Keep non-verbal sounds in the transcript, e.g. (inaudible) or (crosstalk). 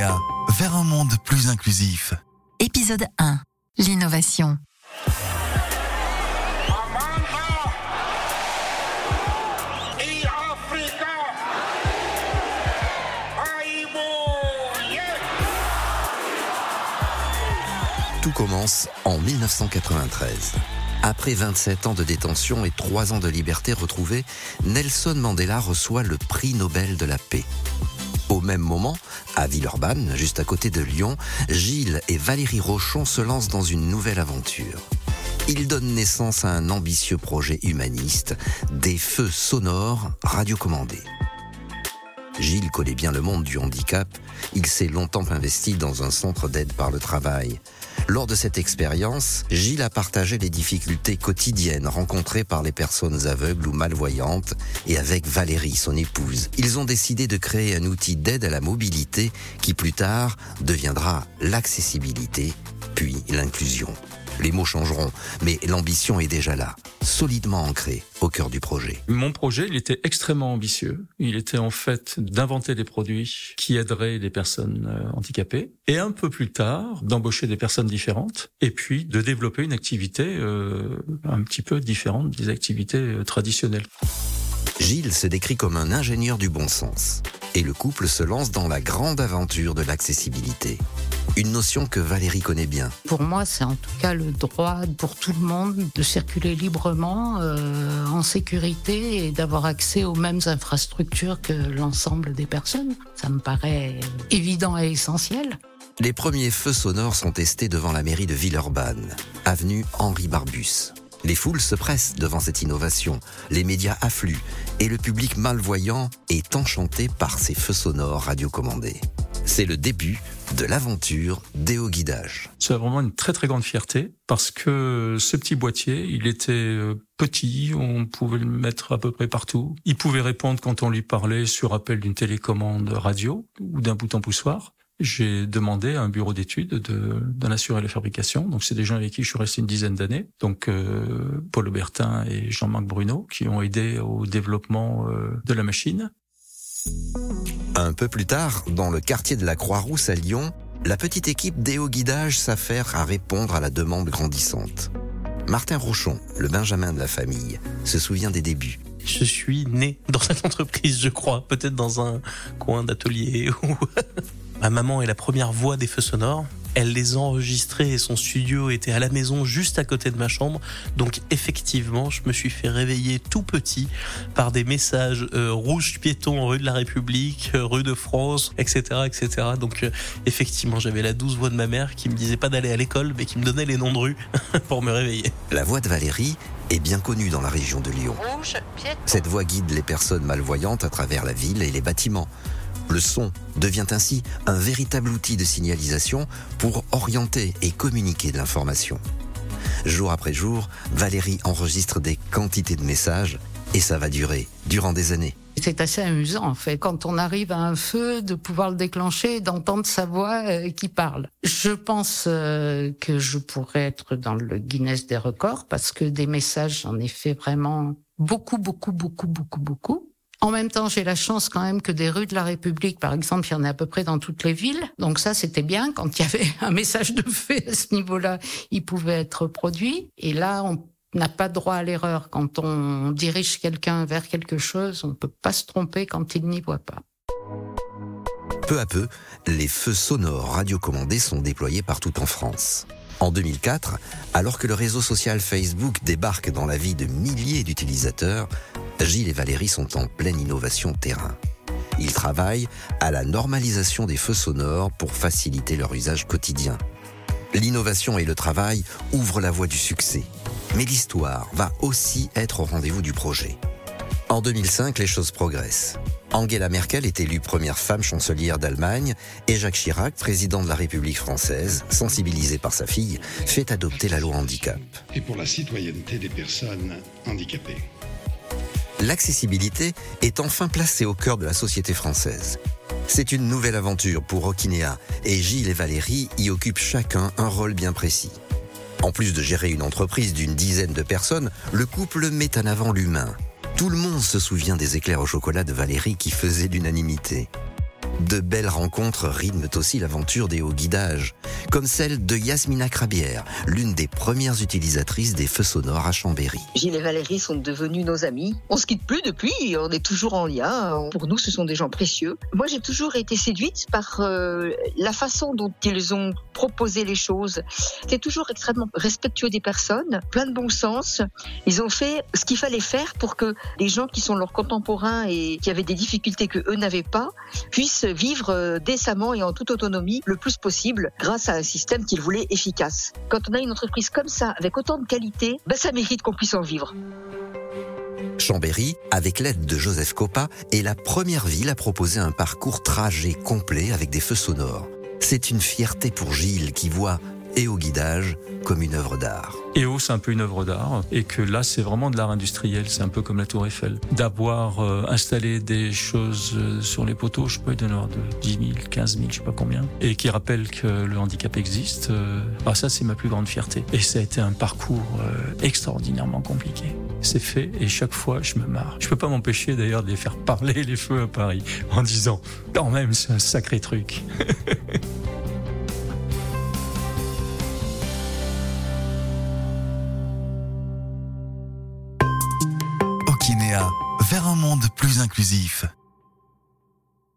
Vers un monde plus inclusif. Épisode 1. L'innovation. Tout commence en 1993. Après 27 ans de détention et 3 ans de liberté retrouvée, Nelson Mandela reçoit le prix Nobel de la paix. Au même moment, à Villeurbanne, juste à côté de Lyon, Gilles et Valérie Rochon se lancent dans une nouvelle aventure. Ils donnent naissance à un ambitieux projet humaniste, des feux sonores radiocommandés. Gilles connaît bien le monde du handicap. Il s'est longtemps investi dans un centre d'aide par le travail. Lors de cette expérience, Gilles a partagé les difficultés quotidiennes rencontrées par les personnes aveugles ou malvoyantes et avec Valérie, son épouse, ils ont décidé de créer un outil d'aide à la mobilité qui plus tard deviendra l'accessibilité, puis l'inclusion. Les mots changeront, mais l'ambition est déjà là, solidement ancrée au cœur du projet. Mon projet, il était extrêmement ambitieux. Il était en fait d'inventer des produits qui aideraient les personnes euh, handicapées et un peu plus tard d'embaucher des personnes différentes et puis de développer une activité euh, un petit peu différente des activités euh, traditionnelles. Gilles se décrit comme un ingénieur du bon sens et le couple se lance dans la grande aventure de l'accessibilité. Une notion que Valérie connaît bien. Pour moi, c'est en tout cas le droit pour tout le monde de circuler librement, euh, en sécurité et d'avoir accès aux mêmes infrastructures que l'ensemble des personnes. Ça me paraît évident et essentiel. Les premiers feux sonores sont testés devant la mairie de Villeurbanne, avenue Henri Barbus. Les foules se pressent devant cette innovation, les médias affluent et le public malvoyant est enchanté par ces feux sonores radiocommandés. C'est le début de l'aventure Déo Guidage. C'est vraiment une très très grande fierté parce que ce petit boîtier, il était euh, petit, on pouvait le mettre à peu près partout. Il pouvait répondre quand on lui parlait sur appel d'une télécommande radio ou d'un bouton poussoir j'ai demandé à un bureau d'études d'en assurer la fabrication. Donc c'est des gens avec qui je suis resté une dizaine d'années. Donc euh, Paul Aubertin et Jean-Marc Bruno qui ont aidé au développement euh, de la machine. Un peu plus tard, dans le quartier de la Croix-Rousse à Lyon, la petite équipe Déo Guidage s'affaire à répondre à la demande grandissante. Martin Rochon, le benjamin de la famille, se souvient des débuts. Je suis né dans cette entreprise, je crois, peut-être dans un coin d'atelier (laughs) ou Ma maman est la première voix des feux sonores. Elle les enregistrait et son studio était à la maison juste à côté de ma chambre. Donc effectivement, je me suis fait réveiller tout petit par des messages euh, rouge piéton rue de la République, euh, rue de France, etc., etc. Donc euh, effectivement, j'avais la douce voix de ma mère qui me disait pas d'aller à l'école, mais qui me donnait les noms de rue (laughs) pour me réveiller. La voix de Valérie est bien connue dans la région de Lyon. Cette voix guide les personnes malvoyantes à travers la ville et les bâtiments. Le son devient ainsi un véritable outil de signalisation pour orienter et communiquer de l'information. Jour après jour, Valérie enregistre des quantités de messages et ça va durer durant des années. C'est assez amusant en fait, quand on arrive à un feu, de pouvoir le déclencher, d'entendre sa voix euh, qui parle. Je pense euh, que je pourrais être dans le Guinness des records parce que des messages, j'en ai fait vraiment beaucoup, beaucoup, beaucoup, beaucoup, beaucoup. En même temps, j'ai la chance quand même que des rues de la République, par exemple, il y en a à peu près dans toutes les villes. Donc ça, c'était bien. Quand il y avait un message de fait à ce niveau-là, il pouvait être produit. Et là, on n'a pas droit à l'erreur. Quand on dirige quelqu'un vers quelque chose, on ne peut pas se tromper quand il n'y voit pas. Peu à peu, les feux sonores radiocommandés sont déployés partout en France. En 2004, alors que le réseau social Facebook débarque dans la vie de milliers d'utilisateurs, Gilles et Valérie sont en pleine innovation terrain. Ils travaillent à la normalisation des feux sonores pour faciliter leur usage quotidien. L'innovation et le travail ouvrent la voie du succès. Mais l'histoire va aussi être au rendez-vous du projet. En 2005, les choses progressent. Angela Merkel est élue première femme chancelière d'Allemagne et Jacques Chirac, président de la République française, sensibilisé par sa fille, fait adopter la loi handicap. Et pour la citoyenneté des personnes handicapées. L'accessibilité est enfin placée au cœur de la société française. C'est une nouvelle aventure pour Roquinéa et Gilles et Valérie y occupent chacun un rôle bien précis. En plus de gérer une entreprise d'une dizaine de personnes, le couple met en avant l'humain. Tout le monde se souvient des éclairs au chocolat de Valérie qui faisaient l'unanimité. De belles rencontres rythment aussi l'aventure des hauts guidages, comme celle de Yasmina Crabière, l'une des premières utilisatrices des feux sonores à Chambéry. Gilles et Valérie sont devenus nos amis. On se quitte plus depuis, on est toujours en lien. Pour nous, ce sont des gens précieux. Moi, j'ai toujours été séduite par euh, la façon dont ils ont proposé les choses. C'était toujours extrêmement respectueux des personnes, plein de bon sens. Ils ont fait ce qu'il fallait faire pour que les gens qui sont leurs contemporains et qui avaient des difficultés que eux n'avaient pas puissent vivre euh, décemment et en toute autonomie le plus possible grâce à un système qu'ils voulaient efficace. Quand on a une entreprise comme ça, avec autant de qualité, ben ça mérite qu'on puisse en vivre. Chambéry, avec l'aide de Joseph Coppa, est la première ville à proposer un parcours trajet complet avec des feux sonores. C'est une fierté pour Gilles qui voit et au guidage comme une œuvre d'art. EO, c'est un peu une œuvre d'art, et que là, c'est vraiment de l'art industriel, c'est un peu comme la Tour Eiffel. D'avoir euh, installé des choses euh, sur les poteaux, je pas, d'une ordre de 10 000, 15 000, je sais pas combien, et qui rappellent que le handicap existe, euh, bah ça, c'est ma plus grande fierté. Et ça a été un parcours extraordinairement compliqué. C'est fait, et chaque fois, je me marre. Je peux pas m'empêcher d'ailleurs de les faire parler les feux à Paris, en disant, quand même, c'est un sacré truc. (laughs) Vers un monde plus inclusif.